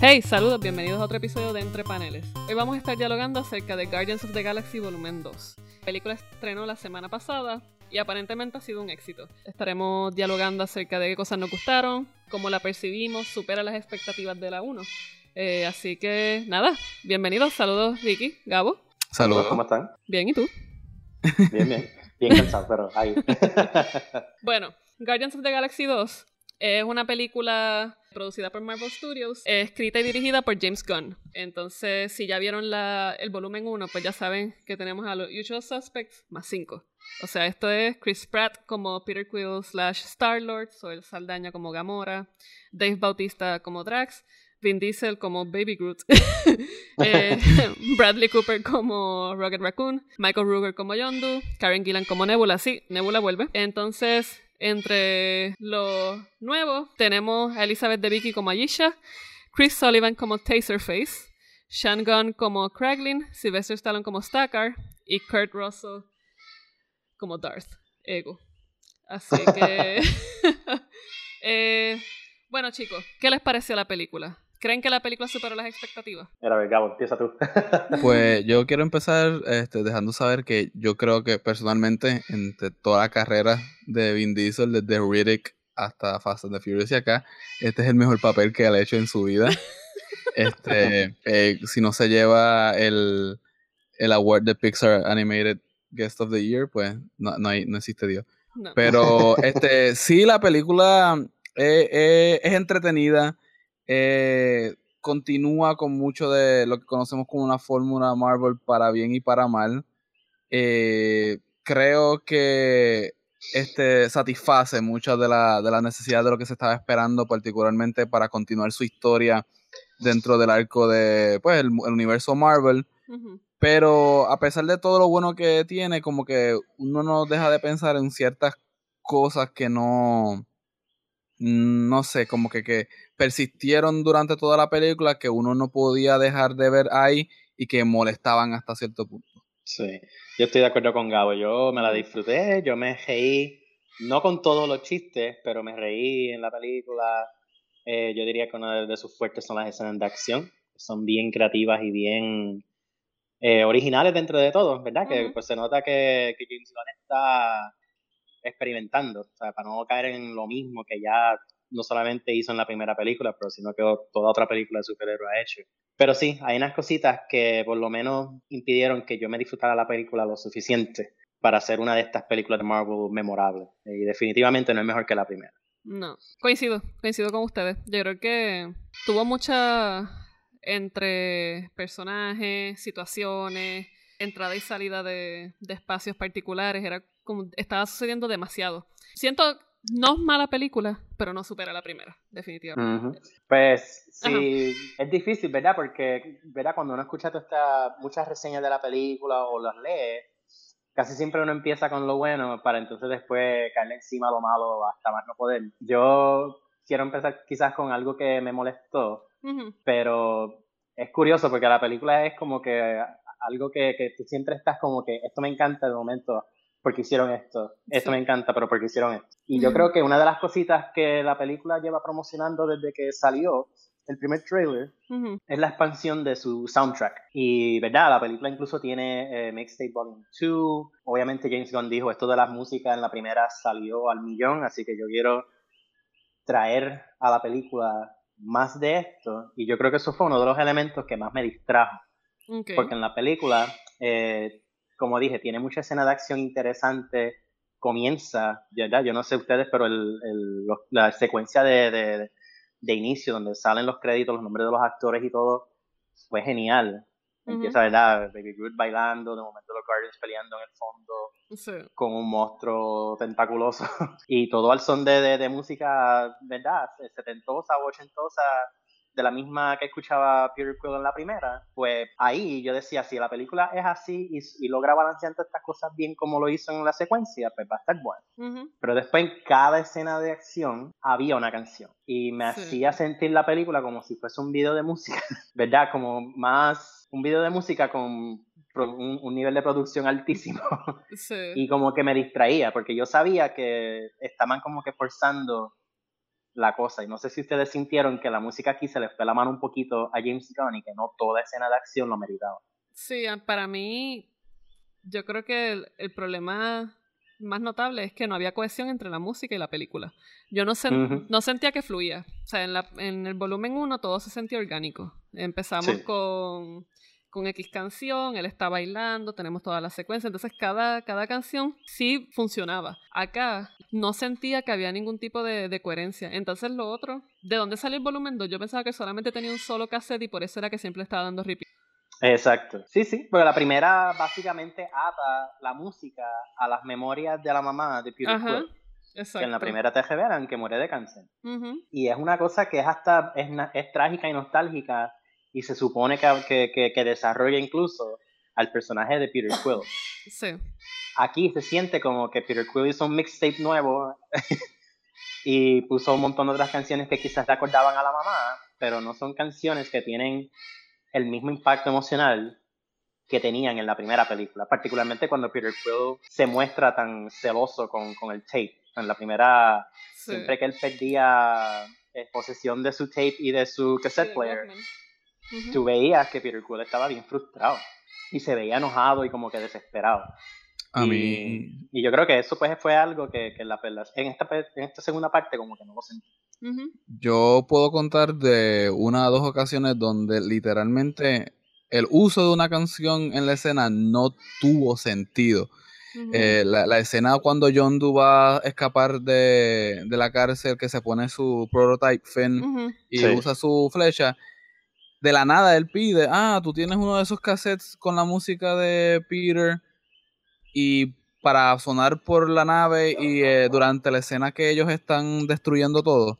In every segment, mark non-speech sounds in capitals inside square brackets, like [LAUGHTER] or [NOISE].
Hey, saludos, bienvenidos a otro episodio de Entre Paneles. Hoy vamos a estar dialogando acerca de Guardians of the Galaxy Volumen 2. La película estrenó la semana pasada y aparentemente ha sido un éxito. Estaremos dialogando acerca de qué cosas nos gustaron, cómo la percibimos, supera las expectativas de la 1. Eh, así que nada, bienvenidos, saludos Ricky, Gabo. Saludos, ¿cómo están? Bien, ¿y tú? [LAUGHS] Bien, bien. Bien cansado, pero ahí. [LAUGHS] bueno, Guardians of the Galaxy 2 es una película producida por Marvel Studios, escrita y dirigida por James Gunn. Entonces, si ya vieron la, el volumen 1, pues ya saben que tenemos a los Usual Suspects más 5. O sea, esto es Chris Pratt como Peter Quill slash Star-Lord, Soel Saldaña como Gamora, Dave Bautista como Drax, Vin Diesel como Baby Groot, [LAUGHS] eh, [LAUGHS] Bradley Cooper como Rocket Raccoon, Michael Ruger como Yondu, Karen Gillan como Nebula. Sí, Nebula vuelve. Entonces, entre los nuevos tenemos a Elizabeth Debicki como Ayesha, Chris Sullivan como Taserface, Sean Gunn como Kraglin, Sylvester Stallone como Stackar y Kurt Russell como Darth Ego. Así que... [LAUGHS] [LAUGHS] eh, bueno chicos, ¿qué les pareció la película? ¿Creen que la película superó las expectativas? Era ver, Gabo, empieza tú. [LAUGHS] pues yo quiero empezar este, dejando saber que yo creo que personalmente, entre toda la carrera de Vin Diesel, desde Riddick hasta Fast and the Furious y acá, este es el mejor papel que ha hecho en su vida. [LAUGHS] este, eh, si no se lleva el, el award de Pixar Animated Guest of the Year, pues no, no, hay, no existe Dios. Pero este, sí, la película eh, eh, es entretenida eh, continúa con mucho de lo que conocemos como una fórmula Marvel para bien y para mal. Eh, creo que este satisface muchas de las de la necesidades de lo que se estaba esperando, particularmente para continuar su historia dentro del arco de pues el, universo Marvel. Pero a pesar de todo lo bueno que tiene, como que uno no deja de pensar en ciertas cosas que no, no sé, como que, que persistieron durante toda la película que uno no podía dejar de ver ahí y que molestaban hasta cierto punto. Sí, yo estoy de acuerdo con Gabo, yo me la disfruté, yo me reí, no con todos los chistes, pero me reí en la película. Eh, yo diría que una de sus fuertes son las escenas de acción, son bien creativas y bien eh, originales dentro de todo, ¿verdad? Que pues se nota que, que James Gunn está experimentando, o sea, para no caer en lo mismo que ya no solamente hizo en la primera película, pero sino que toda otra película de superhéroe ha hecho. Pero sí, hay unas cositas que por lo menos impidieron que yo me disfrutara la película lo suficiente para hacer una de estas películas de Marvel memorables. Y definitivamente no es mejor que la primera. No, coincido, coincido con ustedes. Yo creo que tuvo mucha entre personajes, situaciones, entrada y salida de espacios particulares, era como estaba sucediendo demasiado. Siento no es mala película, pero no supera la primera, definitivamente. Pues sí, es difícil, ¿verdad? Porque, ¿verdad? Cuando uno escucha todas muchas reseñas de la película o las lee, casi siempre uno empieza con lo bueno para entonces después caerle encima lo malo hasta más no poder. Yo quiero empezar quizás con algo que me molestó, pero es curioso porque la película es como que algo que, que tú siempre estás como que esto me encanta de momento porque hicieron esto, esto me encanta, pero porque hicieron esto. Y yo creo que una de las cositas que la película lleva promocionando desde que salió el primer trailer es la expansión de su soundtrack. Y, ¿verdad? La película incluso tiene eh, Mixtape Volume 2. Obviamente James Gunn dijo, esto de las músicas en la primera salió al millón, así que yo quiero traer a la película más de esto. Y yo creo que eso fue uno de los elementos que más me distrajo. Porque en la película eh, como dije, tiene mucha escena de acción interesante. Comienza, ¿verdad? yo no sé ustedes, pero el, el, la secuencia de, de, de, inicio, donde salen los créditos, los nombres de los actores y todo, fue genial. Empieza, ¿verdad? Baby Groot bailando, de momento los Guardians peleando en el fondo con un monstruo tentaculoso. [LAUGHS] y todo al son de, de, música, ¿verdad? Setentosa o ochentosa, de la misma que escuchaba Peter Quill en la primera, pues ahí yo decía, si la película es así y, logra balancear estas cosas bien como lo hizo en la secuencia, pues va a estar bueno. Pero después en cada escena de acción había una canción y me hacía sentir la película como si fuese un video de música, [LAUGHS] ¿verdad? Como más un video de música con un, nivel de producción altísimo. [LAUGHS] Y como que me distraía, porque yo sabía que estaban como que forzando la cosa. Y no sé si ustedes sintieron que la música aquí se le fue la mano un poquito a James Gunn y que no toda escena de acción lo meritaba. Sí, para mí, yo creo que el, problema más notable es que no había cohesión entre la música y la película. Yo no, no sentía que fluía. O sea, en, la, en el volumen 1 todo se sentía orgánico. Empezamos con con X canción, él está bailando, tenemos toda la secuencia, entonces cada, cada canción sí funcionaba. Acá no sentía que había ningún tipo de, coherencia. Entonces lo otro, ¿de dónde salió el volumen 2? Yo pensaba que solamente tenía un solo cassette y por eso era que siempre estaba dando repeat. Exacto. Sí, sí, porque la primera básicamente ata la música a las memorias de la mamá de Peter Ajá. Que en la primera te revelan que muere de cáncer. Y es una cosa que es hasta es, es trágica y nostálgica y se supone que, que, que, desarrolla incluso al personaje de Peter [LAUGHS] Quill. Sí. Aquí se siente como que Peter Quill hizo un mixtape nuevo [LAUGHS] y puso un montón de otras canciones que quizás recordaban a la mamá, pero no son canciones que tienen el mismo impacto emocional que tenían en la primera película, particularmente cuando Peter Quill se muestra tan celoso con, con el tape. En la primera, siempre que él perdía eh, posesión de su tape y de su cassette player, tú veías que Peter Quill estaba bien frustrado y se veía enojado y como que desesperado. A y, mí... y yo creo que eso pues fue algo que, que la, en, esta, en esta segunda parte como que no lo sentí. Yo puedo contar de una o dos ocasiones donde literalmente el uso de una canción en la escena no tuvo sentido. Eh, la, escena cuando John Doe va a escapar de, de, la cárcel, que se pone su prototype Finn y usa su flecha, de la nada él pide, ah, tú tienes uno de esos cassettes con la música de Peter y para sonar por la nave y eh, durante la escena que ellos están destruyendo todo.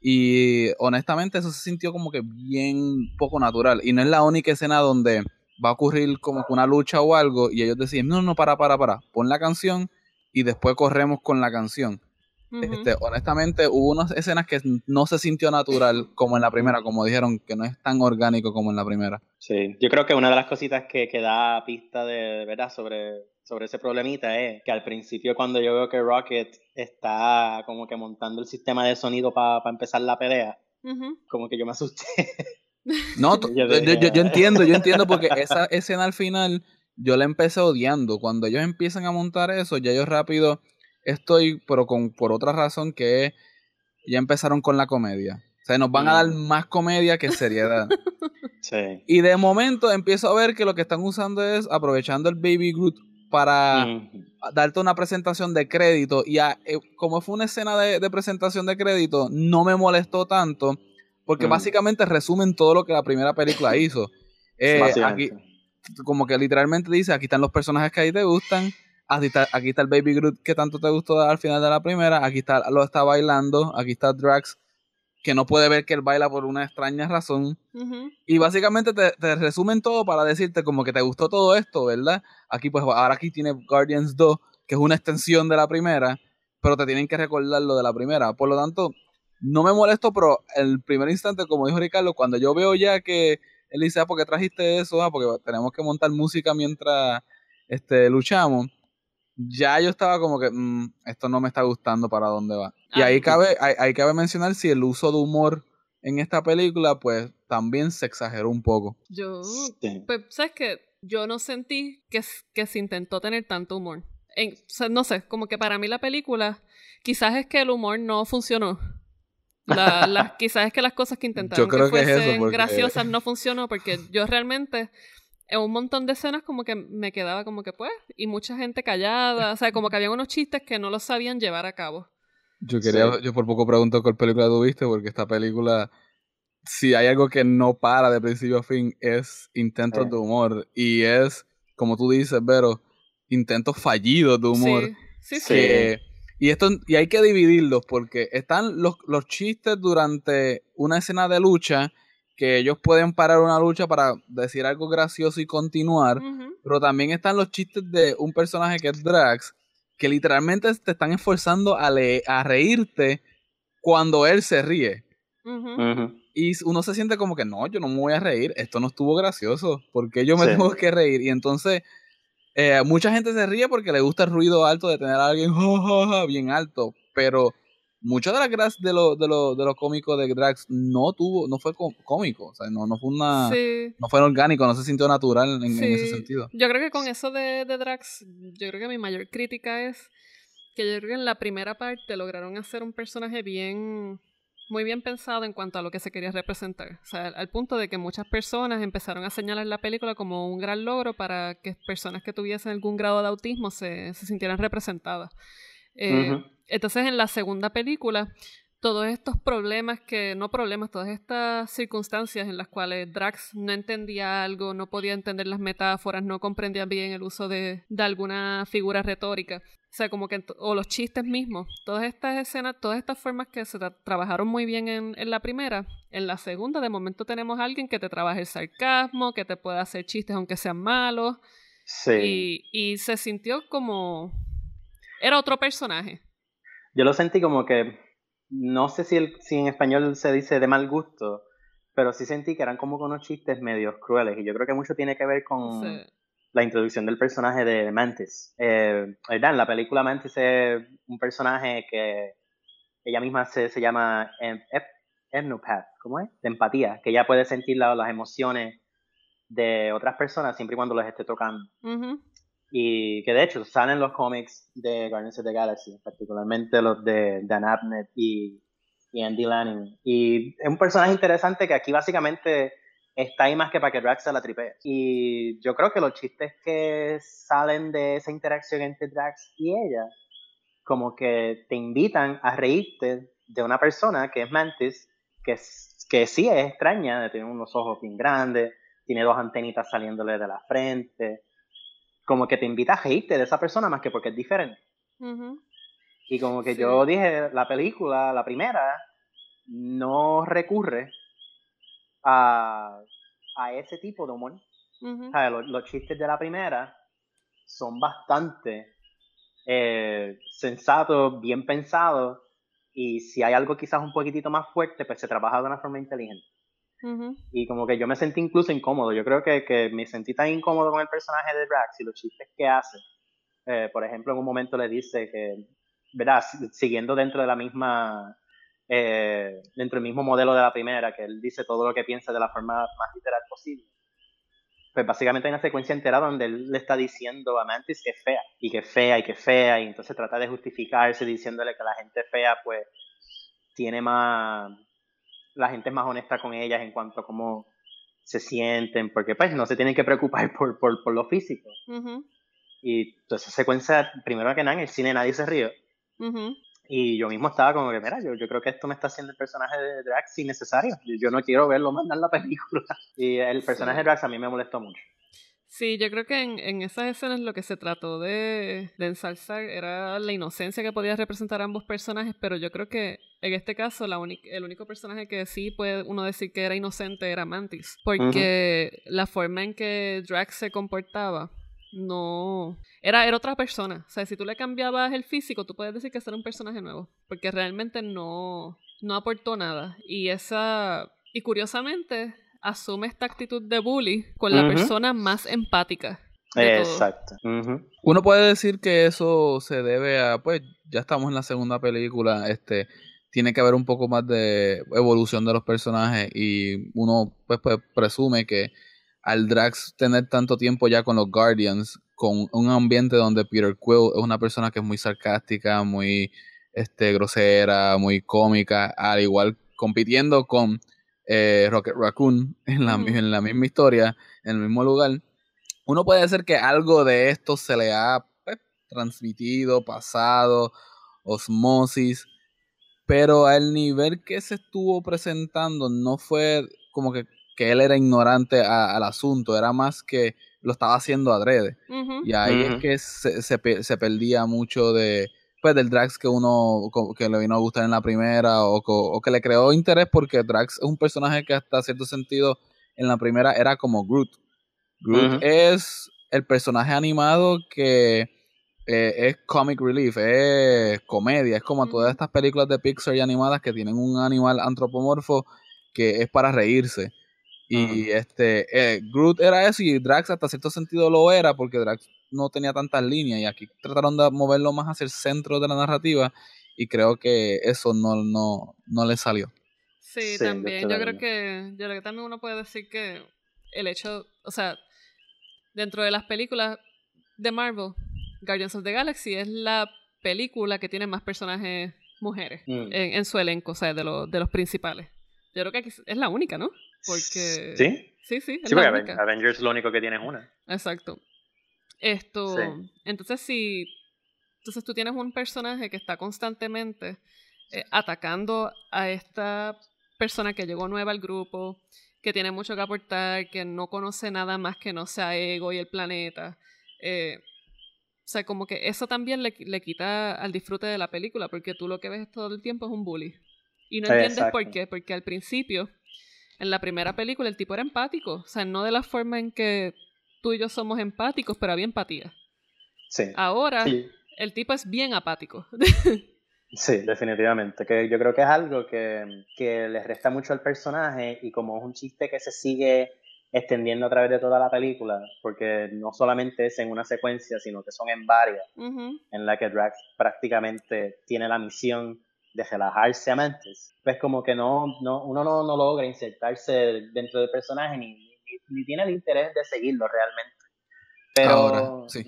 Y honestamente eso se sintió como que bien poco natural. Y no es la única escena donde va a ocurrir como que una lucha o algo y ellos deciden, no, no, para, para, para, pon la canción y después corremos con la canción. Este, honestamente, hubo unas escenas que no se sintió natural como en la primera, como dijeron, que no es tan orgánico como en la primera. Sí, yo creo que una de las cositas que, que da pista de, verdad sobre, sobre ese problemita es que al principio cuando yo veo que Rocket está como que montando el sistema de sonido para empezar la pelea, como que yo me asusté. [LAUGHS] No, [LAUGHS] yo, yo, entiendo, yo entiendo porque [LAUGHS] esa escena al final yo la empecé odiando. Cuando ellos empiezan a montar eso, ya yo rápido estoy, pero con, por otra razón que ya empezaron con la comedia. O sea, nos van a dar mm. más comedia que seriedad. [LAUGHS] sí. Y de momento empiezo a ver que lo que están usando es aprovechando el Baby Groot para darte una presentación de crédito. Y eh, como fue una escena de, presentación de crédito, no me molestó tanto. Porque mm. básicamente resumen todo lo que la primera película hizo. [LAUGHS] Eh, aquí, como que literalmente dice, aquí están los personajes que ahí te gustan Aquí está, el Baby Groot que tanto te gustó al final de la primera. Aquí está, lo está bailando. Aquí está Drax que no puede ver que él baila por una extraña razón. Y básicamente te, resumen todo para decirte como que te gustó todo esto, ¿verdad? Aquí pues ahora aquí tiene Guardians 2, que es una extensión de la primera, pero te tienen que recordar lo de la primera. Por lo tanto, no me molesto, pero el primer instante, como dijo Ricardo, cuando yo veo ya que él dice, ah, ¿por qué trajiste eso? Ah, porque tenemos que montar música mientras este, luchamos ya yo estaba como que mm, esto no me está gustando para dónde va. y ah, ahí cabe, hay, cabe mencionar si el uso de humor en esta película, pues también se exageró un poco. Yo, pues, ¿sabes qué? Yo no sentí que, que se intentó tener tanto humor. En, no sé, como que para mí la película, quizás es que el humor no funcionó. La, [LAUGHS] quizás es que las cosas que intentaron que, fuesen graciosas no funcionó porque yo realmente en un montón de escenas como que me quedaba como que pues, y mucha gente callada, o sea, como que había unos chistes que no lo sabían llevar a cabo. Yo quería, yo por poco pregunto cuál película tú viste, porque esta película, si hay algo que no para de principio a fin, es intentos de humor, y es, como tú dices, Vero, intentos fallidos de humor. Sí, sí, sí. y, esto, y hay que dividirlos, porque están los, los chistes durante una escena de lucha, que ellos pueden parar una lucha para decir algo gracioso y continuar, pero también están los chistes de un personaje que es Drax, que literalmente te están esforzando a, a reírte cuando él se ríe. Y uno se siente como que no, yo no me voy a reír, esto no estuvo gracioso, porque yo me tengo que reír. Y entonces, eh, mucha gente se ríe porque le gusta el ruido alto de tener a alguien [LAUGHS] bien alto, pero mucho de la gracia de lo, de lo, de lo cómico de Drax no tuvo, no fue cómico, o sea, no, no fue una, no fue orgánico, no se sintió natural en, ese sentido. Yo creo que con eso de, de, Drax, yo creo que mi mayor crítica es que yo creo que en la primera parte lograron hacer un personaje bien, muy bien pensado en cuanto a lo que se quería representar. O sea, al punto de que muchas personas empezaron a señalar la película como un gran logro para que personas que tuviesen algún grado de autismo se, se sintieran representadas. Eh, entonces, en la segunda película, todos estos problemas que, no problemas, todas estas circunstancias en las cuales Drax no entendía algo, no podía entender las metáforas, no comprendía bien el uso de, de alguna figura retórica. O sea, como que, o los chistes mismos, todas estas escenas, todas estas formas que se trabajaron muy bien en, en, la primera, en la segunda de momento tenemos a alguien que te trabaja el sarcasmo, que te puede hacer chistes aunque sean malos. Sí. Y, y se sintió como... Era otro personaje. Yo lo sentí como que, no sé si, el, si en español se dice de mal gusto, pero sí sentí que eran como unos chistes medios crueles y yo creo que mucho tiene que ver con la introducción del personaje de Mantis. Eh. En la película Mantis es un personaje que ella misma se, se llama Ethnopath, ¿cómo es? De empatía, que ella puede sentir las emociones de otras personas siempre y cuando les esté tocando. Y que de hecho salen los cómics de Guardians of the Galaxy, particularmente los de Dan Abnett y, Andy Lanning. Y es un personaje interesante que aquí básicamente está ahí más que para que Drax se la tripee. Y yo creo que los chistes que salen de esa interacción entre Drax y ella, como que te invitan a reírte de una persona que es Mantis, que, que sí es extraña, tiene unos ojos bien grandes, tiene dos antenitas saliéndole de la frente como que te invita a reírte de esa persona más que porque es diferente. Y como que yo dije, la película, la primera, no recurre a, a ese tipo de humor. los, chistes de la primera son bastante eh, sensatos, bien pensados, y si hay algo quizás un poquitito más fuerte, pues se trabaja de una forma inteligente. Y como que yo me sentí incluso incómodo. Yo creo que, que, me sentí tan incómodo con el personaje de Drax y los chistes que hace. Eh, por ejemplo, en un momento le dice que, ¿verdad? Siguiendo dentro de la misma, eh, dentro del mismo modelo de la primera, que él dice todo lo que piensa de la forma más literal posible. Pues básicamente hay una secuencia entera donde él le está diciendo a Mantis que es fea, y que es fea, y que es fea, y entonces trata de justificarse diciéndole que la gente fea, pues, tiene más, la gente es más honesta con ellas en cuanto a cómo se sienten, porque pues no se tienen que preocupar [LAUGHS] por, por, por lo físico. Y toda esa secuencia, primero que nada, en el cine nadie se ríe. Y yo mismo estaba como que, mira, yo, yo creo que esto me está haciendo el personaje de Drax innecesario. Yo, yo no quiero verlo más en la película. [LAUGHS] Y el personaje de Drax a mí me molestó mucho. Sí, yo creo que en, en, esas escenas lo que se trató de, de, ensalzar era la inocencia que podía representar ambos personajes, pero yo creo que en este caso la el único personaje que sí puede uno decir que era inocente era Mantis, porque la forma en que Drax se comportaba no era, era otra persona. O sea, si tú le cambiabas el físico, tú puedes decir que era un personaje nuevo, porque realmente no, no aportó nada. Y esa y curiosamente asume esta actitud de bully con la persona más empática. Exacto. Uno puede decir que eso se debe a, pues, ya estamos en la segunda película, este, tiene que haber un poco más de evolución de los personajes y uno, pues, pues presume que al Drax tener tanto tiempo ya con los Guardians, con un ambiente donde Peter Quill es una persona que es muy sarcástica, muy este, grosera, muy cómica, al igual compitiendo con eh, Rocket Raccoon en la, en la misma historia, en el mismo lugar, uno puede decir que algo de esto se le ha pues, transmitido, pasado, osmosis, pero al nivel que se estuvo presentando no fue como que, que él era ignorante al asunto, era más que lo estaba haciendo adrede. Y ahí es que se, se, se perdía mucho de, pues del Drax que uno que le vino a gustar en la primera o, que le creó interés porque Drax es un personaje que hasta cierto sentido en la primera era como Groot. Groot es el personaje animado que eh, es comic relief, es comedia, es como todas estas películas de Pixar y animadas que tienen un animal antropomorfo que es para reírse. Y este eh, Groot era eso y Drax hasta cierto sentido lo era porque Drax no tenía tantas líneas y aquí trataron de moverlo más hacia el centro de la narrativa y creo que eso no, no, no le salió. Sí, también. Yo creo que yo creo que también uno puede decir que el hecho, o sea, dentro de las películas de Marvel, Guardians of the Galaxy es la película que tiene más personajes mujeres mm. en, su elenco, o sea, de, de los principales. Yo creo que es la única, ¿no? Porque... ¿Sí? Sí, sí. sí, porque Avengers lo único que tiene es una. Exacto. Esto... Entonces, si... Entonces tú tienes un personaje que está constantemente eh, atacando a esta persona que llegó nueva al grupo, que tiene mucho que aportar, que no conoce nada más que no sea ego y el planeta. Eh, o sea, como que eso también le, le, quita al disfrute de la película, porque tú lo que ves todo el tiempo es un bully. Y no entiendes por qué, porque al principio, en la primera película, el tipo era empático. O sea, no de la forma en que tú y yo somos empáticos, pero había empatía. Sí. Ahora, el tipo es bien apático. [LAUGHS] Sí, definitivamente. Que yo creo que es algo que, que le resta mucho al personaje y como es un chiste que se sigue extendiendo a través de toda la película, porque no solamente es en una secuencia, sino que son en varias, en la que Drax prácticamente tiene la misión de relajarse a Mantis. Pues como que no, no uno no, no, logra insertarse dentro del personaje ni, ni, tiene el interés de seguirlo realmente. Pero... Ahora, sí.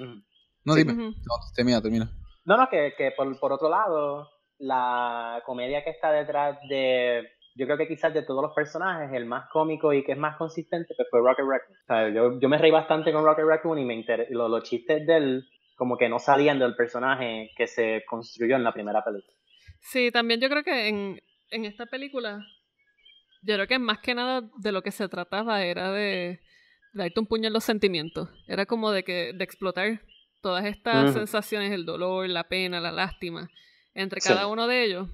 No, dime. No, termina, termina. No, no, que, que por, por otro lado, la comedia que está detrás de yo creo que quizás de todos los personajes, el más cómico y que es más consistente pues fue Rocket Raccoon. yo, yo, me reí bastante con Rocket Raccoon y me los, los chistes de él como que no salían del personaje que se construyó en la primera película. Sí, también yo creo que en, en esta película, yo creo que más que nada de lo que se trataba era de, darte un puño en los sentimientos. Era como de que de explotar todas estas sensaciones, el dolor, la pena, la lástima, entre cada uno de ellos.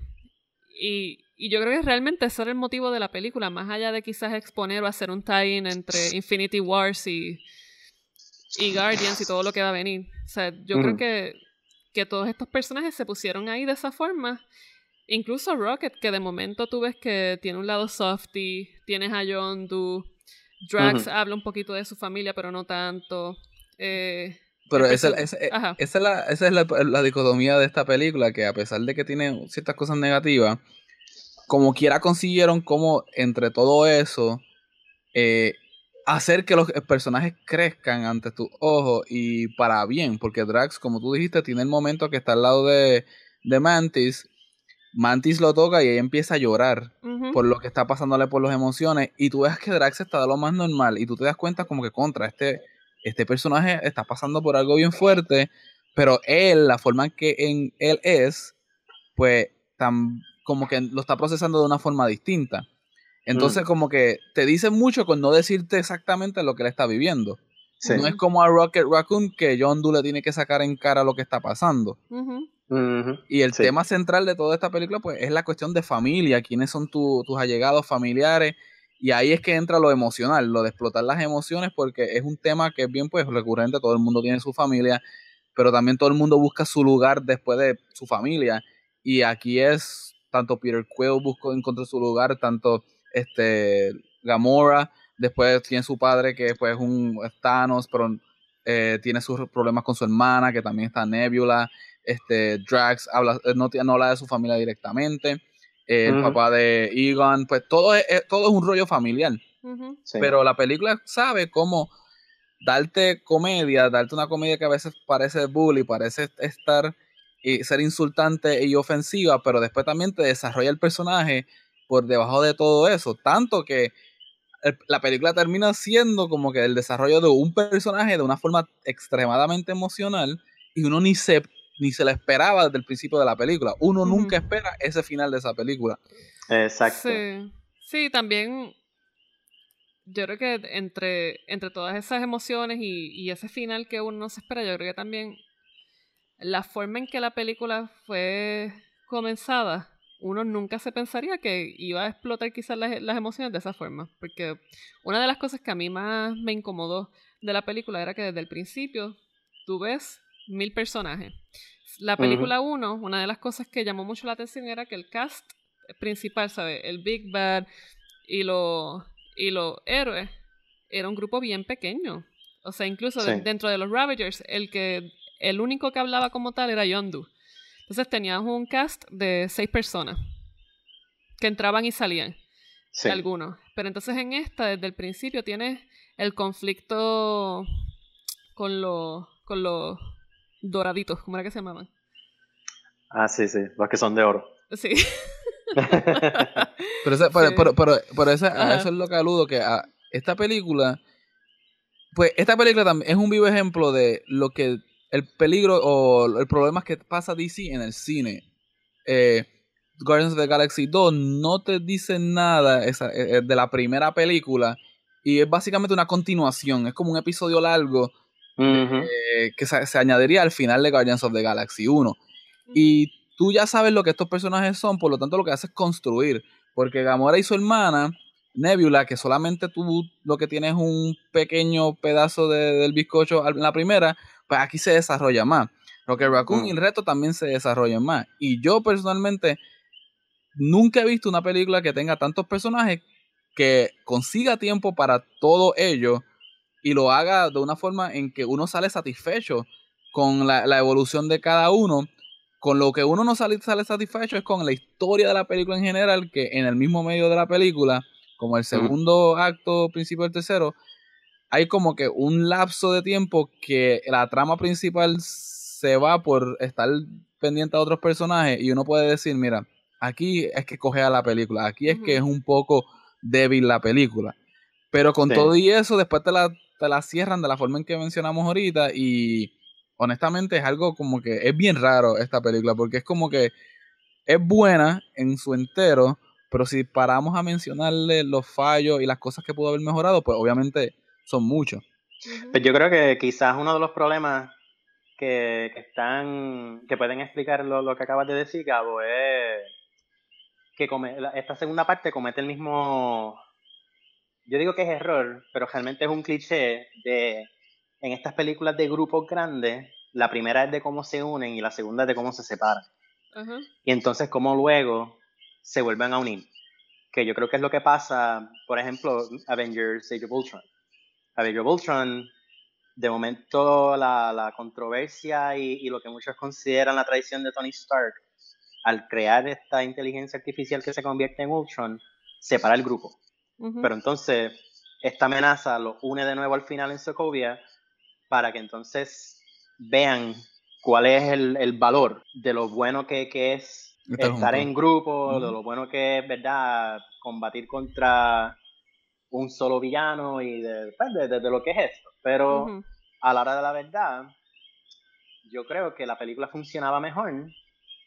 Y, y, yo creo que realmente ese era el motivo de la película, más allá de quizás exponer o hacer un tie-in entre Infinity Wars y, y Guardians y todo lo que va a venir. O sea, yo creo que que todos estos personajes se pusieron ahí de esa forma. Incluso Rocket, que de momento tú ves que tiene un lado softy, tienes a Yondu, Drax habla un poquito de su familia, pero no tanto. Eh, pero esa, esa, eh, es, la, esa es la, dicotomía de esta película, que a pesar de que tiene ciertas cosas negativas, como quiera consiguieron como entre todo eso eh, hacer que los personajes crezcan ante tus ojos y para bien, porque Drax, como tú dijiste, tiene el momento que está al lado de, de Mantis. Mantis lo toca y ella empieza a llorar por lo que está pasándole por las emociones. Y tú ves que Drax está de lo más normal y tú te das cuenta como que contra este, este personaje está pasando por algo bien fuerte, pero él, la forma en que en él es, pues tan, como que lo está procesando de una forma distinta. Entonces, mm. como que te dice mucho con no decirte exactamente lo que él está viviendo. No es como a Rocket Raccoon que John Doe le tiene que sacar en cara lo que está pasando. Y el tema central de toda esta película, pues, es la cuestión de familia, quiénes son tus allegados familiares. Y ahí es que entra lo emocional, lo de explotar las emociones, porque es un tema que es bien, pues, recurrente. Todo el mundo tiene su familia, pero también todo el mundo busca su lugar después de su familia. Y aquí es tanto Peter Quill buscó encontrar su lugar, tanto este, Gamora, después tiene su padre que pues es un Thanos, pero eh, tiene sus problemas con su hermana, que también está Nebula, este, Drax habla, eh, no, no habla de su familia directamente, el papá de Egon, pues todo es, todo es un rollo familiar. Pero la película sabe cómo darte comedia, darte una comedia que a veces parece bully, parece estar y ser insultante y ofensiva, pero después también te desarrolla el personaje por debajo de todo eso. Tanto que la película termina siendo como que el desarrollo de un personaje de una forma extremadamente emocional y uno ni se, ni se la esperaba desde el principio de la película. Uno nunca espera ese final de esa película. Exacto. Sí, también yo creo que entre, entre todas esas emociones y, y, ese final que uno no se espera, yo creo que también la forma en que la película fue comenzada uno nunca se pensaría que iba a explotar quizás las, emociones de esa forma. Porque una de las cosas que a mí más me incomodó de la película era que desde el principio tú ves mil personajes. La película 1, una de las cosas que llamó mucho la atención era que el cast principal, ¿sabes? El Big Bad y los y los héroes era un grupo bien pequeño. O sea, incluso dentro de los Ravagers, el que el único que hablaba como tal era Yondu. Entonces tenías un cast de seis personas que entraban y salían. Sí. Algunos. Pero entonces en esta, desde el principio, tienes el conflicto con los, con los doraditos, ¿cómo era que se llamaban? Ah, sí, sí, los que son de oro. Sí. [LAUGHS] pero, eso, pero, eso es lo que aludo, que a esta película, pues esta película también es un vivo ejemplo de lo que el peligro o el problema que pasa DC en el cine. Eh, Guardians of the Galaxy 2 no te dice nada eh, eh, de la primera película y es básicamente una continuación, es como un episodio largo que se, añadiría al final de Guardians of the Galaxy 1. Y tú ya sabes lo que estos personajes son, por lo tanto lo que haces es construir, porque Gamora y su hermana, Nebula, que solamente tú lo que tienes es un pequeño pedazo del bizcocho en la primera, pues aquí se desarrolla más. Rocket Raccoon y el resto también se desarrollan más. Y yo personalmente nunca he visto una película que tenga tantos personajes que consiga tiempo para todo ello y lo haga de una forma en que uno sale satisfecho con la, evolución de cada uno. Con lo que uno no sale, sale satisfecho es con la historia de la película en general, que en el mismo medio de la película, como el segundo acto, principio del tercero, hay como que un lapso de tiempo que la trama principal se va por estar pendiente a otros personajes y uno puede decir, mira, aquí es que coge a la película, aquí es que es un poco débil la película. Pero con todo y eso, después te la, te la cierran de la forma en que mencionamos ahorita y honestamente es algo como que es bien raro esta película porque es como que es buena en su entero, pero si paramos a mencionarle los fallos y las cosas que pudo haber mejorado, pues obviamente son muchos. Pues yo creo que quizás uno de los problemas que, están, que pueden explicar lo, lo, que acabas de decir, Gabo, es que esta segunda parte comete el mismo, yo digo que es error, pero realmente es un cliché de, en estas películas de grupos grandes, la primera es de cómo se unen y la segunda es de cómo se separan. Y entonces cómo luego se vuelven a unir. Que yo creo que es lo que pasa, por ejemplo, Avengers Age of Ultron. Avengers of Ultron, de momento la, la controversia y, y, lo que muchos consideran la tradición de Tony Stark al crear esta inteligencia artificial que se convierte en Ultron, separa el grupo. Pero entonces, esta amenaza lo une de nuevo al final en Sokovia para que entonces vean cuál es el, valor de lo bueno que, es estar en grupo, de lo bueno que es, ¿verdad?, combatir contra un solo villano y de, pues, lo que es esto. Pero a la hora de la verdad, yo creo que la película funcionaba mejor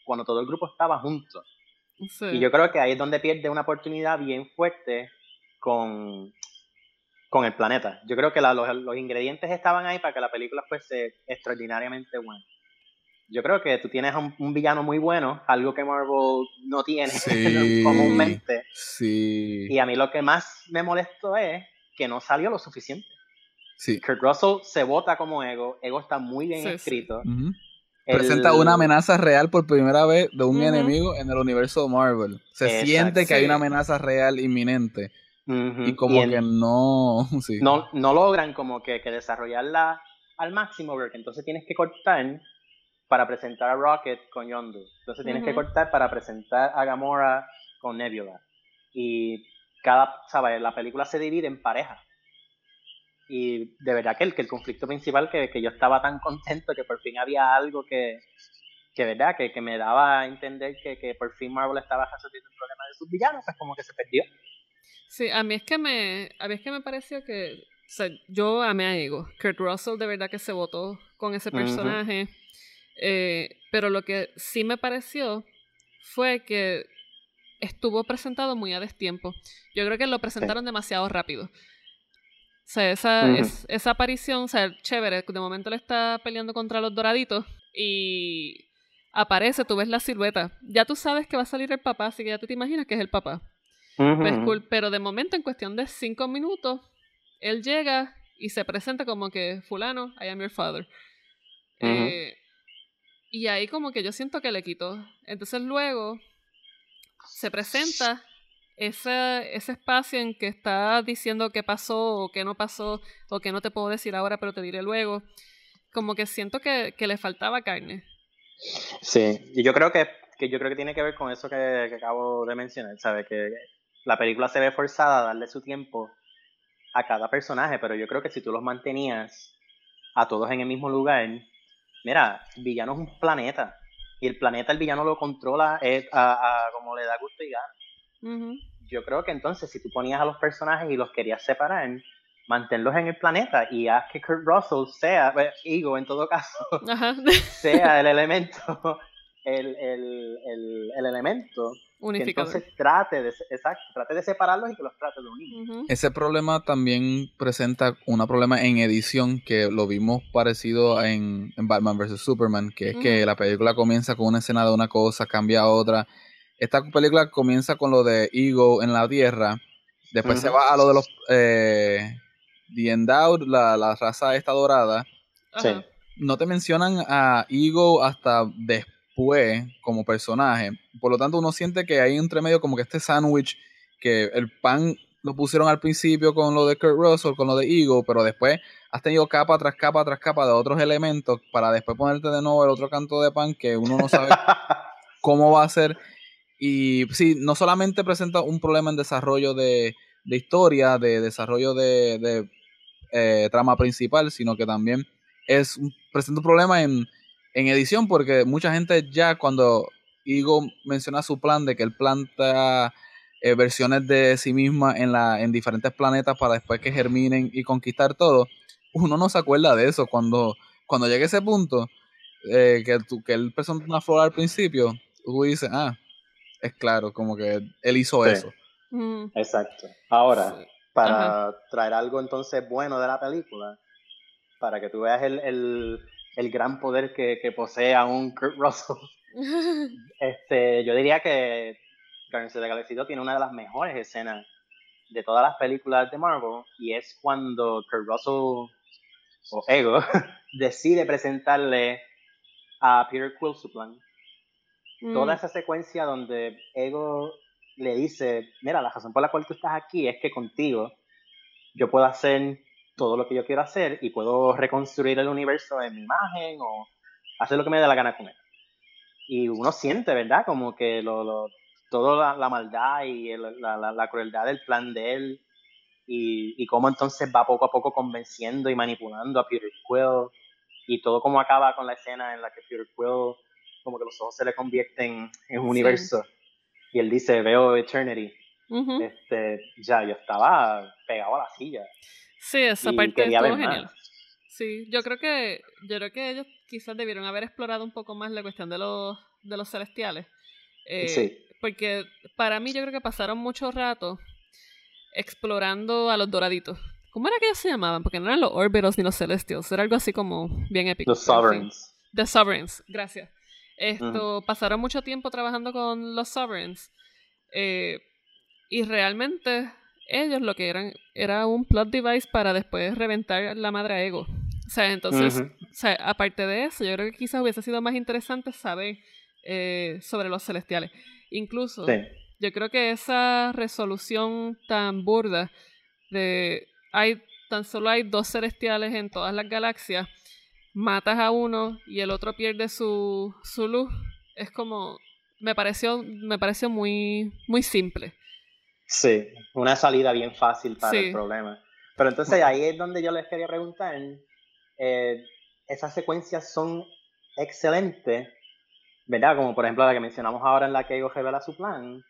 cuando todo el grupo estaba junto. Y yo creo que ahí es donde pierde una oportunidad bien fuerte con, con el planeta. Yo creo que los, ingredientes estaban ahí para que la película fuese extraordinariamente buena. Yo creo que tú tienes un, villano muy bueno, algo que Marvel no tiene [LAUGHS] comúnmente. Sí. Y a mí lo que más me molestó es que no salió lo suficiente. Sí. Kurt Russell se vota como ego, ego está muy bien escrito. Presenta una amenaza real por primera vez de un enemigo en el universo de Marvel. Se siente que hay una amenaza real inminente. Y como que no, [LAUGHS] no. No logran como que, desarrollarla al máximo, porque entonces tienes que cortar para presentar a Rocket con Yondu. Entonces tienes que cortar para presentar a Gamora con Nebula. Y cada, ¿sabes? La película se divide en parejas. Y de verdad que el, que el conflicto principal, que, que, yo estaba tan contento que por fin había algo que, que verdad, que, que me daba a entender que, que, por fin Marvel estaba resolviendo el problema de sus villanos, pues como que se perdió. Sí, a mí es que me, a mí es que me pareció que, o sea, yo amé a Ego. Kurt Russell de verdad que se votó con ese personaje. Eh, pero lo que sí me pareció fue que estuvo presentado muy a destiempo. Yo creo que lo presentaron demasiado rápido. O sea, esa, esa aparición, o sea, chévere, de momento le está peleando contra los doraditos y aparece, tú ves la silueta. Ya tú sabes que va a salir el papá, así que ya tú te imaginas que es el papá. Pues pero de momento, en cuestión de cinco minutos, él llega y se presenta como que, fulano, I am your father. Eh, y ahí como que yo siento que le quitó. Entonces luego se presenta ese, ese espacio en que está diciendo qué pasó o qué no pasó o que no te puedo decir ahora pero te diré luego, como que siento que, le faltaba carne. Sí, y yo creo que, que yo creo que tiene que ver con eso que, que acabo de mencionar, ¿sabes? Que la película se ve forzada a darle su tiempo a cada personaje, pero yo creo que si tú los mantenías a todos en el mismo lugar, mira, villano es un planeta, y el planeta el villano lo controla a, como le da gusto y gana. Yo creo que entonces si tú ponías a los personajes y los querías separar, mantenerlos en el planeta y haz que Kurt Russell sea, Ego en todo caso, [LAUGHS] sea el elemento, el, el, el, el elemento entonces trate de, exacto, trate de separarlos y que los trate de unir. Ese problema también presenta un problema en edición que lo vimos parecido en, Batman vs. Superman, que es que la película comienza con una escena de una cosa, cambia a otra. Esta película comienza con lo de Ego en la Tierra, después se va a lo de los... Eh, The Endowed, la, la raza esta dorada. No te mencionan a Ego hasta después como personaje. Por lo tanto, uno siente que hay entre medio como que este sándwich, que el pan lo pusieron al principio con lo de Kurt Russell, con lo de Ego, pero después has tenido capa tras capa tras capa de otros elementos para después ponerte de nuevo el otro canto de pan que uno no sabe [LAUGHS] cómo va a ser. Y sí, no solamente presenta un problema en desarrollo de, historia, de desarrollo de, eh, trama principal, sino que también es presenta un problema en en edición, porque mucha gente ya cuando Igo menciona su plan de que él planta eh, versiones de sí misma en, la, en diferentes planetas para después que germinen y conquistar todo, uno no se acuerda de eso. Cuando, cuando llegue ese punto, eh, que, tú, que él presenta una flor al principio, tú dices, ah, es claro, como que él hizo eso. Mm. Exacto. Ahora, para traer algo entonces bueno de la película, para que tú veas el el gran poder que, que posee aún Kurt Russell. [LAUGHS] este, yo diría que Guardians of the Galaxy 2 tiene una de las mejores escenas de todas las películas de Marvel y es cuando Kurt Russell o Ego [LAUGHS] decide presentarle a Peter Quill su plan. Toda mm. esa secuencia donde Ego le dice, mira, la razón por la cual tú estás aquí es que contigo yo puedo hacer todo lo que yo quiero hacer y puedo reconstruir el universo en mi imagen o hacer lo que me dé la gana con él. Y uno siente, ¿verdad? Como que lo, lo toda la, maldad y la, la, crueldad del plan de él y, y cómo entonces va poco a poco convenciendo y manipulando a Peter Quill y todo como acaba con la escena en la que Peter Quill como que los ojos se le convierten en un universo. Y él dice veo Eternity este ya yo estaba pegado a la silla Sí, esa parte estuvo genial. Sí, yo creo que yo creo que ellos quizás debieron haber explorado un poco más la cuestión de los de los celestiales. Eh, sí. Porque para mí yo creo que pasaron mucho rato explorando a los doraditos. ¿Cómo era que ellos se llamaban? Porque no eran los Orbitals ni los Celestials, era algo así como bien épico. Los Sovereigns. The Sovereigns, gracias. Esto, pasaron mucho tiempo trabajando con los Sovereigns. Eh, y realmente ellos lo que eran era un plot device para después reventar la madre ego. O sea, entonces, o sea, aparte de eso, yo creo que quizás hubiese sido más interesante saber eh, sobre los celestiales. Incluso, yo creo que esa resolución tan burda de hay tan solo hay dos celestiales en todas las galaxias, matas a uno y el otro pierde su, su luz, es como me pareció me pareció muy muy simple. Sí, una salida bien fácil para el problema. Pero entonces ahí es donde yo les quería preguntar, eh, esas secuencias son excelentes, ¿verdad? Como por ejemplo la que mencionamos ahora en la que Ego revela su plan,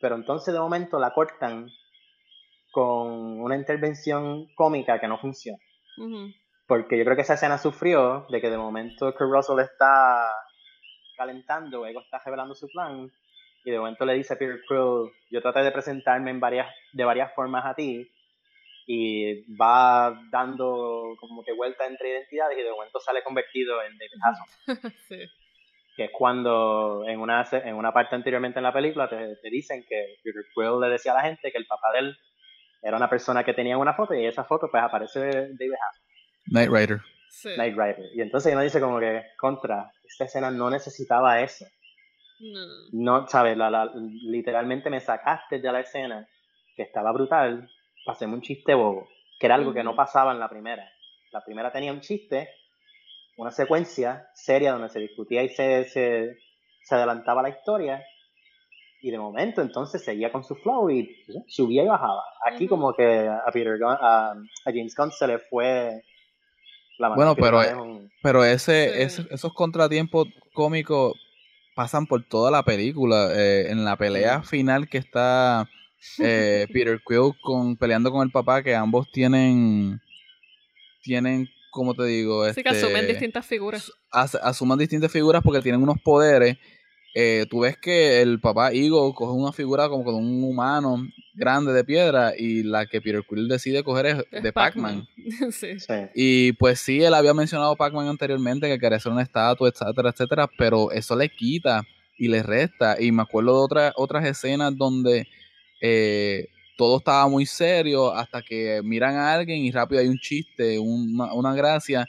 pero entonces de momento la cortan con una intervención cómica que no funciona. Porque yo creo que esa escena sufrió de que de momento Kurt Russell está calentando, Ego está revelando su plan, y de momento le dice a Peter Quill, yo traté de presentarme en varias, de varias formas a ti y va dando como que vuelta entre identidades y de momento sale convertido en David Hasselhoff. [LAUGHS] sí. Que es cuando en una, en una parte anteriormente en la película te, te, dicen que Peter Quill le decía a la gente que el papá de él era una persona que tenía una foto y esa foto pues aparece David Hasselhoff. Knight Rider. Sí. Knight Rider. Y entonces uno dice como que, contra, esta escena no necesitaba eso. No, ¿sabes? La, literalmente me sacaste de la escena, que estaba brutal, para hacerme un chiste bobo, que era algo que no pasaba en la primera. La primera tenía un chiste, una secuencia seria donde se discutía y se, se, se adelantaba la historia y de momento entonces seguía con su flow y subía y bajaba. Aquí como que a Peter a, James Gunn se le fue la mano. Bueno, pero, e, pero ese, esos contratiempos cómicos pasan por toda la película. Eh, en la pelea final que está eh, [LAUGHS] Peter Quill con, peleando con el papá, que ambos tienen, tienen como te digo? Sí, que asumen este, distintas figuras. asuman distintas figuras porque tienen unos poderes eh, tú ves que el papá Eagle coge una figura como con un humano grande de piedra y la que Peter Quill decide coger es, de Pac-Man. [LAUGHS] Y pues sí, él había mencionado Pac-Man anteriormente que quería ser una estatua, etcétera, etcétera, pero eso le quita y le resta. Y me acuerdo de otras otras escenas donde eh, todo estaba muy serio hasta que miran a alguien y rápido hay un chiste, una, gracia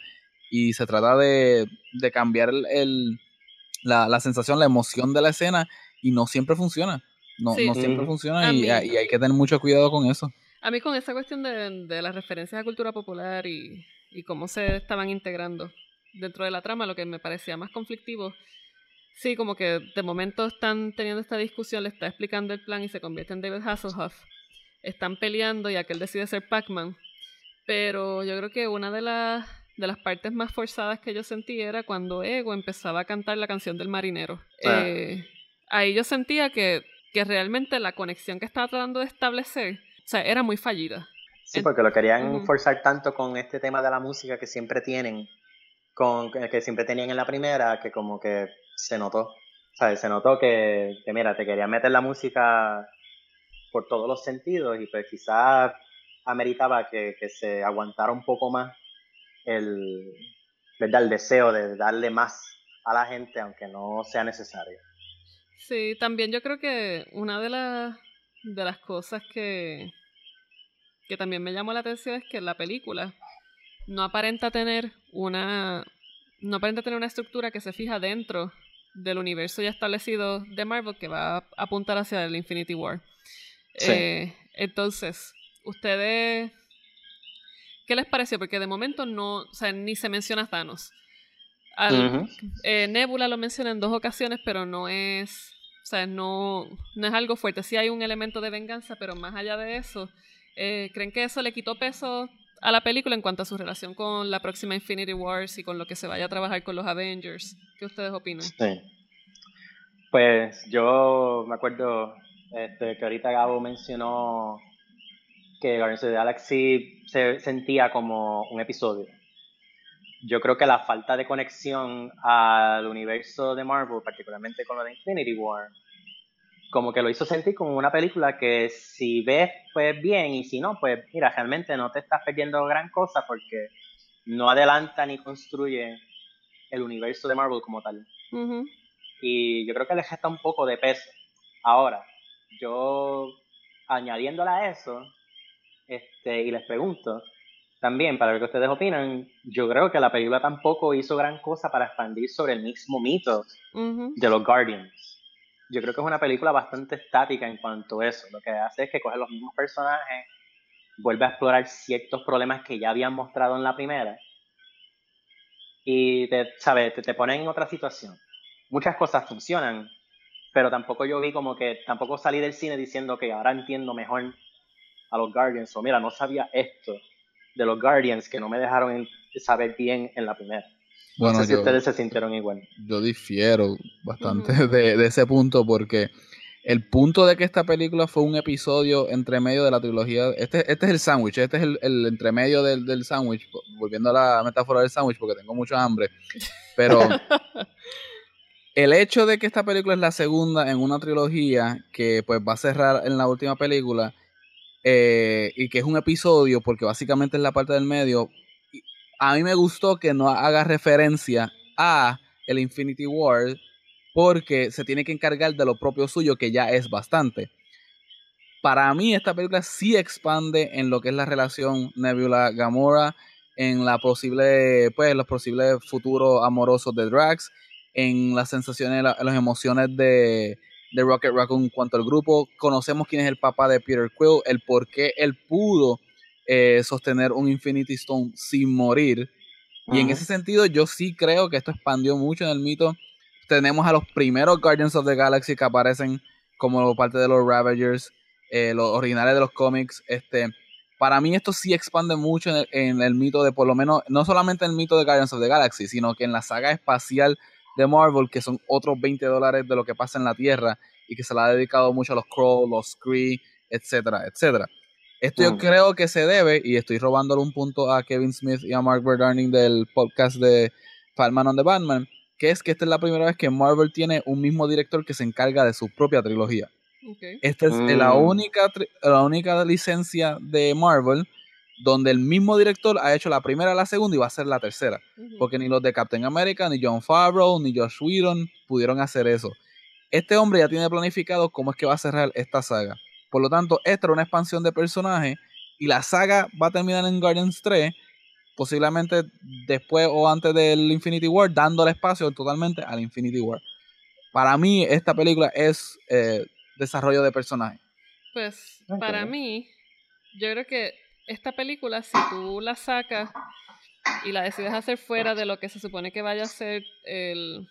y se trata de, cambiar el la, sensación, la emoción de la escena y no siempre funciona. No, no siempre funciona y, hay que tener mucho cuidado con eso. A mí con esa cuestión de, de las referencias a cultura popular y, y, cómo se estaban integrando dentro de la trama, lo que me parecía más conflictivo, sí, como que de momento están teniendo esta discusión, le está explicando el plan y se convierte en David Hasselhoff. Están peleando y aquel decide ser Pac-Man. Pero yo creo que una de las de las partes más forzadas que yo sentí era cuando Ego empezaba a cantar la canción del marinero. Eh, ahí yo sentía que, que realmente la conexión que estaba tratando de establecer, o sea, era muy fallida. Sí, porque lo querían forzar tanto con este tema de la música que siempre tienen, con, que siempre tenían en la primera, que como que se notó. ¿Sabes? Se notó que, que, mira, te querían meter la música por todos los sentidos y pues quizás ameritaba que, que se aguantara un poco más el, ¿verdad? el deseo de darle más a la gente aunque no sea necesario. Sí, también yo creo que una de, las de las cosas que, que también me llamó la atención es que la película no aparenta tener una no aparenta tener una estructura que se fija dentro del universo ya establecido de Marvel que va a apuntar hacia el Infinity War. Eh, entonces, ustedes ¿Qué les pareció? Porque de momento no, o sea, ni se menciona Thanos. Eh, Nebula lo menciona en dos ocasiones, pero no es, o sea, no, no es algo fuerte. Sí hay un elemento de venganza, pero más allá de eso, eh, ¿creen que eso le quitó peso a la película en cuanto a su relación con la próxima Infinity Wars y con lo que se vaya a trabajar con los Avengers? ¿Qué ustedes opinan? Sí. Pues yo me acuerdo este, que ahorita Gabo mencionó que Guardians of the Galaxy se sentía como un episodio. Yo creo que la falta de conexión al universo de Marvel, particularmente con lo de Infinity War, como que lo hizo sentir como una película que si ves, pues bien, y si no, pues mira, realmente no te estás perdiendo gran cosa porque no adelanta ni construye el universo de Marvel como tal. Y yo creo que le gesta un poco de peso. Ahora, yo añadiéndola a eso, este, y les pregunto también, para ver qué ustedes opinan, yo creo que la película tampoco hizo gran cosa para expandir sobre el mismo mito de los Guardians. Yo creo que es una película bastante estática en cuanto a eso. Lo que hace es que coge los mismos personajes, vuelve a explorar ciertos problemas que ya habían mostrado en la primera y te, ¿sabes? te, te pone en otra situación. Muchas cosas funcionan, pero tampoco yo vi como que, tampoco salí del cine diciendo que ahora entiendo mejor a los Guardians, o mira, no sabía esto de los Guardians que no me dejaron saber bien en la primera. Bueno, no sé si ustedes se sintieron igual. Yo difiero bastante de, ese punto porque el punto de que esta película fue un episodio entre medio de la trilogía, este, este es el sándwich, este es el, el entremedio del, del sándwich, volviendo a la metáfora del sándwich porque tengo mucha hambre, pero [LAUGHS] el hecho de que esta película es la segunda en una trilogía que pues va a cerrar en la última película, eh, y que es un episodio, porque básicamente es la parte del medio. A mí me gustó que no haga referencia a el Infinity War, porque se tiene que encargar de lo propio suyo, que ya es bastante. Para mí, esta película sí expande en lo que es la relación Nebula-Gamora, en la posible, pues, los posibles futuros amorosos de Drax, en las sensaciones, las emociones de, de Rocket Raccoon en cuanto al grupo. Conocemos quién es el papá de Peter Quill, el por qué él pudo eh, sostener un Infinity Stone sin morir. Y en ese sentido, yo sí creo que esto expandió mucho en el mito. Tenemos a los primeros Guardians of the Galaxy que aparecen como parte de los Ravagers, eh, los originales de los cómics. Este, para mí esto sí expande mucho en el, mito de, por lo menos, no solamente en el mito de Guardians of the Galaxy, sino que en la saga espacial de Marvel, que son otros 20 dólares de lo que pasa en la Tierra y que se la ha dedicado mucho a los Krolls, los Kree, etcétera, etcétera. Esto yo creo que se debe, y estoy robándole un punto a Kevin Smith y a Mark Berdarning del podcast de Batman on the Batman, que es que esta es la primera vez que Marvel tiene un mismo director que se encarga de su propia trilogía. Esta es la, mm. única, la única licencia de Marvel donde el mismo director ha hecho la primera, la segunda y va a ser la tercera. Porque ni los de Captain America, ni John Favreau, ni Josh Whedon pudieron hacer eso. Este hombre ya tiene planificado cómo es que va a cerrar esta saga. Por lo tanto, esta era una expansión de personaje y la saga va a terminar en Guardians 3, posiblemente después o antes del Infinity War, dándole espacio totalmente al Infinity War. Para mí, esta película es eh, desarrollo de personaje. Pues, para mí, yo creo que esta película, si tú la sacas y la decides hacer fuera de lo que se supone que vaya a ser el,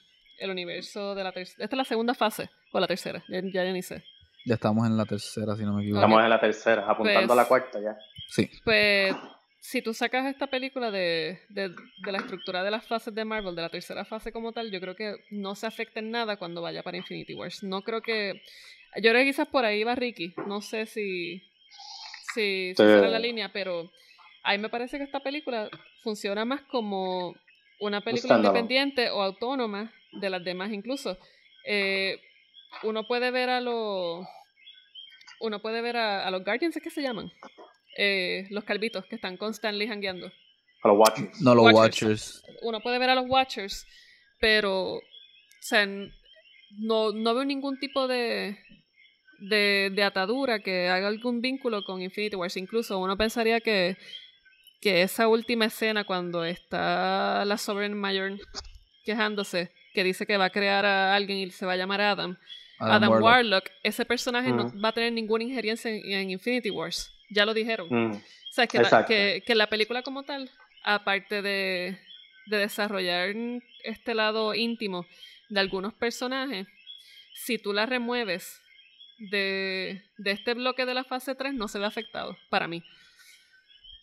universo de la tercera. Esta es la segunda fase, o la tercera, ya, ya, ni sé. Ya estamos en la tercera, si no me equivoco. Estamos en la tercera, apuntando a la pues, cuarta ya. Sí. Pues si tú sacas esta película de, de, de, la estructura de las fases de Marvel, de la tercera fase como tal, yo creo que no se afecta en nada cuando vaya para Infinity Wars. No creo que... Yo creo que quizás por ahí va Ricky. No sé si, si, si la línea, pero a mí me parece que esta película funciona más como una película independiente o autónoma de las demás incluso. Eh, uno puede ver a los uno puede ver a, los Guardians, ¿qué se llaman? Eh, los calvitos que están con Stanley hangueando. A los Watchers. No, los Watchers. Uno puede ver a los Watchers, pero o sea, no, no veo ningún tipo de, de, de, atadura que haga algún vínculo con Infinity Wars. Incluso uno pensaría que, que esa última escena cuando está la Sovereign Mayor quejándose, que dice que va a crear a alguien y se va a llamar Adam, Adam, Warlock. ese personaje no va a tener ninguna injerencia en, Infinity Wars. Ya lo dijeron. O sea, que la, que, que la, película como tal, aparte de, de desarrollar este lado íntimo de algunos personajes, si tú la remueves de, de, este bloque de la fase 3, no se ve afectado, para mí.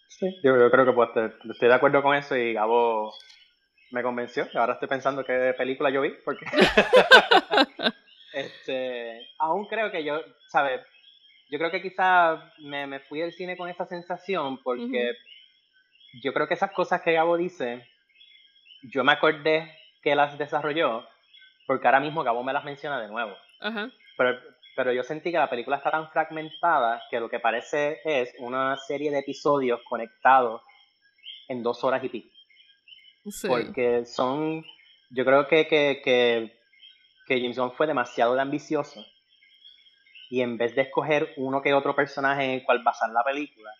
Sí, yo, creo que pues, estoy de acuerdo con eso y Gabo me convenció. Ahora estoy pensando qué película yo vi, porque [LAUGHS] Este, aún creo que yo, ¿sabes? Yo creo que quizá me, me, fui del cine con esa sensación porque yo creo que esas cosas que Gabo dice, yo me acordé que las desarrolló porque ahora mismo Gabo me las menciona de nuevo. Pero, pero yo sentí que la película está tan fragmentada que lo que parece es una serie de episodios conectados en dos horas y pico. Porque son, yo creo que, que, que que James Gunn fue demasiado ambicioso y en vez de escoger uno que otro personaje en el cual basar la película,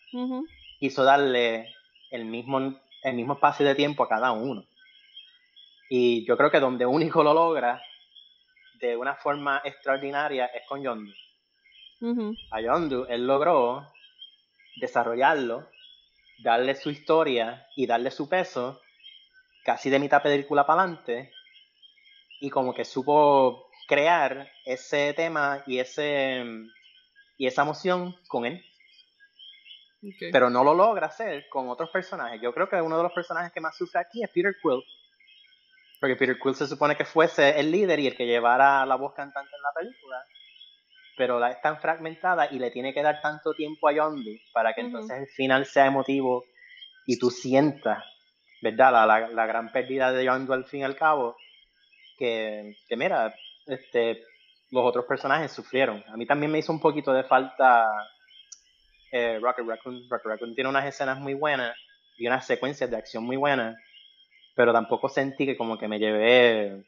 quiso darle el mismo, el mismo espacio de tiempo a cada uno. Y yo creo que donde único lo logra de una forma extraordinaria es con Yondu. A Yondu él logró desarrollarlo, darle su historia y darle su peso casi de mitad película para adelante y como que supo crear ese tema y ese y esa emoción con él. Pero no lo logra hacer con otros personajes. Yo creo que uno de los personajes que más sufre aquí es Peter Quill. Porque Peter Quill se supone que fuese el líder y el que llevara la voz cantante en la película. Pero la es tan fragmentada y le tiene que dar tanto tiempo a Yondu para que entonces el final sea emotivo y tú sientas, ¿verdad? La, la, la gran pérdida de Yondu al fin y al cabo que, que mira, este, los otros personajes sufrieron. A mí también me hizo un poquito de falta eh, Rocket Raccoon. Rocket Raccoon tiene unas escenas muy buenas y unas secuencias de acción muy buenas, pero tampoco sentí que como que me llevé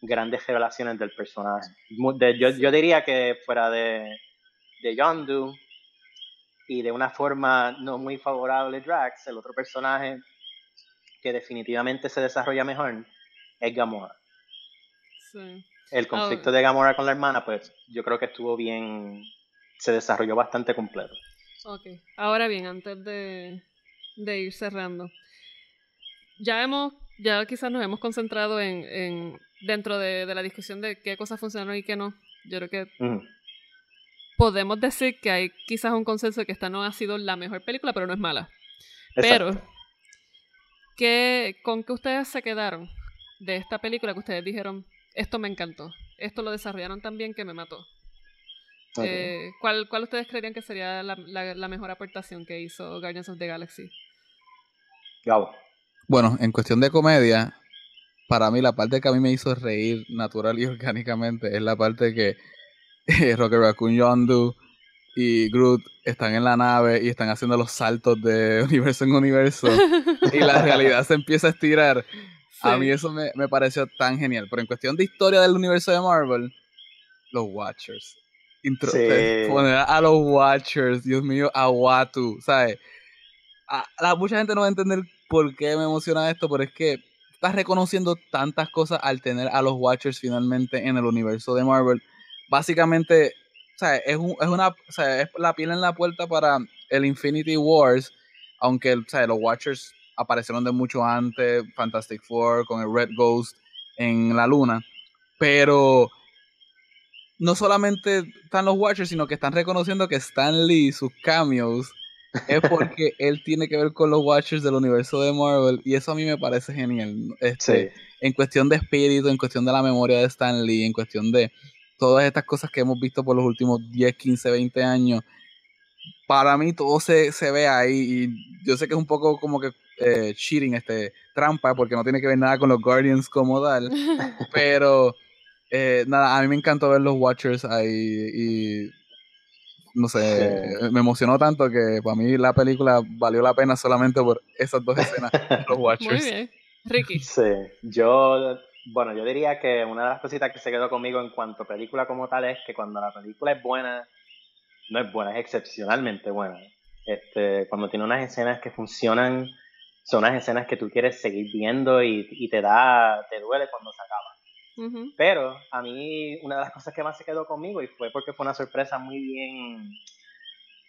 grandes revelaciones del personaje. yo, yo, diría que fuera de, de Yondu y de una forma no muy favorable Drax, el otro personaje que definitivamente se desarrolla mejor es Gamora. El conflicto de Gamora con la hermana, pues yo creo que estuvo bien, se desarrolló bastante completo. Ok, ahora bien, antes de, ir cerrando, ya hemos, ya quizás nos hemos concentrado en, en dentro de, de, la discusión de qué cosas funcionaron y qué no. Yo creo que podemos decir que hay quizás un consenso de que esta no ha sido la mejor película, pero no es mala. Pero, ¿qué, ¿con qué ustedes se quedaron de esta película que ustedes dijeron, esto me encantó, esto lo desarrollaron tan bien que me mató? Eh, ¿cuál, ¿Cuál ustedes creerían que sería la, la, mejor aportación que hizo Guardians of the Galaxy? Gabo. Bueno, en cuestión de comedia, para mí la parte que a mí me hizo reír natural y [LAUGHS] orgánicamente es la parte que Rocket Raccoon Yondu y Groot están en la nave y están haciendo los saltos de [LAUGHS] universo en universo y la realidad se empieza a estirar. A mí eso me, me, pareció tan genial. Pero en cuestión de historia del universo de Marvel, los Watchers. Intro Poner a los Watchers, Dios mío, a Watu, ¿sabes? A, mucha gente no va a entender por qué me emociona esto, pero es que estás reconociendo tantas cosas al tener a los Watchers finalmente en el universo de Marvel. Básicamente, o sea, es, un, es una, o sea, es la piel en la puerta para el Infinity Wars, aunque, o sea, los Watchers aparecieron de mucho antes, Fantastic Four con el Red Ghost en la luna, pero no solamente están los Watchers, sino que están reconociendo que Stan Lee, sus cameos, es porque él tiene que ver con los Watchers del universo de Marvel y eso a mí me parece genial. Este, En cuestión de espíritu, en cuestión de la memoria de Stan Lee, en cuestión de todas estas cosas que hemos visto por los últimos 10, 15, 20 años, para mí todo se, se ve ahí y yo sé que es un poco como que eh, cheating, este, trampa, porque no tiene que ver nada con los Guardians como tal, [LAUGHS] pero eh, nada, a mí me encantó ver los Watchers ahí y no sé, me emocionó tanto que para mí la película valió la pena solamente por esas dos escenas, [LAUGHS] los Watchers. Muy bien. Ricky. Sí, yo bueno, yo diría que una de las cositas que se quedó conmigo en cuanto a película como tal es que cuando la película es buena, no es buena, es excepcionalmente buena. Este, cuando tiene unas escenas que funcionan, son unas escenas que tú quieres seguir viendo y, te da, te duele cuando se acaba. Pero a mí una de las cosas que más se quedó conmigo y fue porque fue una sorpresa muy bien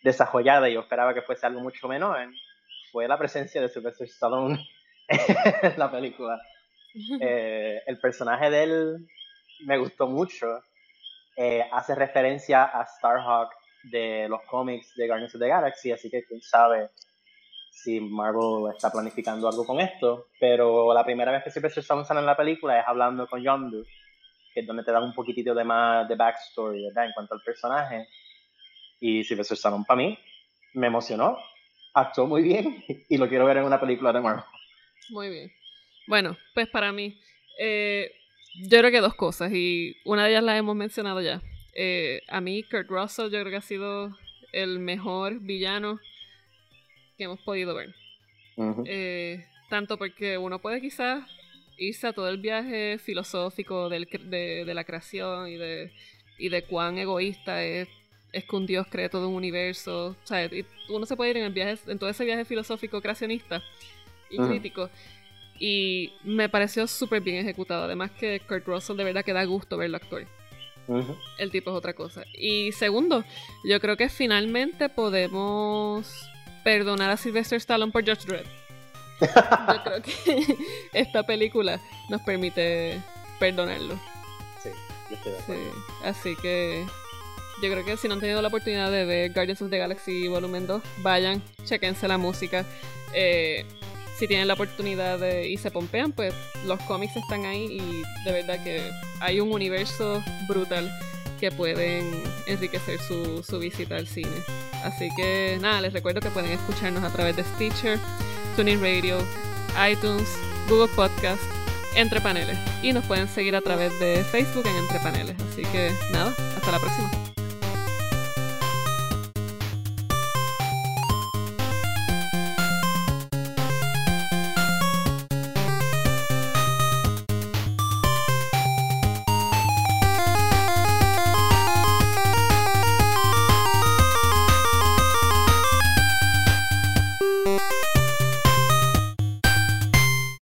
desarrollada y yo esperaba que fuese algo mucho menor, fue la presencia de Sylvester Stallone [LAUGHS] en la película. [LAUGHS] Eh, el personaje de él me gustó mucho. Eh, hace referencia a Starhawk de los cómics de Guardians of the Galaxy, así que quién sabe si Marvel está planificando algo con esto. Pero la primera vez que Sylvester Stallone sale en la película es hablando con Yondu, que es donde te dan un poquitito de más de backstory, ¿verdad? En cuanto al personaje. Y Sylvester Stallone para mí me emocionó, actuó muy bien y lo quiero ver en una película de Marvel. Muy bien. Bueno, pues para mí, eh, yo creo que dos cosas, y una de ellas la hemos mencionado ya. Eh, a mí, Kurt Russell, yo creo que ha sido el mejor villano que hemos podido ver. Eh, tanto porque uno puede quizás irse a todo el viaje filosófico del, de, de, la creación y de, y de cuán egoísta es, es que un Dios cree todo un universo. O sea, uno se puede ir en, el viaje, en todo ese viaje filosófico creacionista y crítico y me pareció súper bien ejecutado. Además que Kurt Russell de verdad que da gusto verlo actuar. El tipo es otra cosa. Y segundo, yo creo que finalmente podemos perdonar a Sylvester Stallone por George Dredd. yo creo que [LAUGHS] esta película nos permite perdonarlo. Sí, yo estoy de acuerdo. Así que yo creo que si no han tenido la oportunidad de ver Guardians of the Galaxy Volumen 2, vayan, chequense la música. Eh, si tienen la oportunidad de, y se pompean, pues los cómics están ahí y de verdad que hay un universo brutal que pueden enriquecer su, su visita al cine. Así que nada, les recuerdo que pueden escucharnos a través de Stitcher, TuneIn Radio, iTunes, Google Podcast, Entre Paneles. Y nos pueden seguir a través de Facebook en Entre Paneles. Así que nada, hasta la próxima.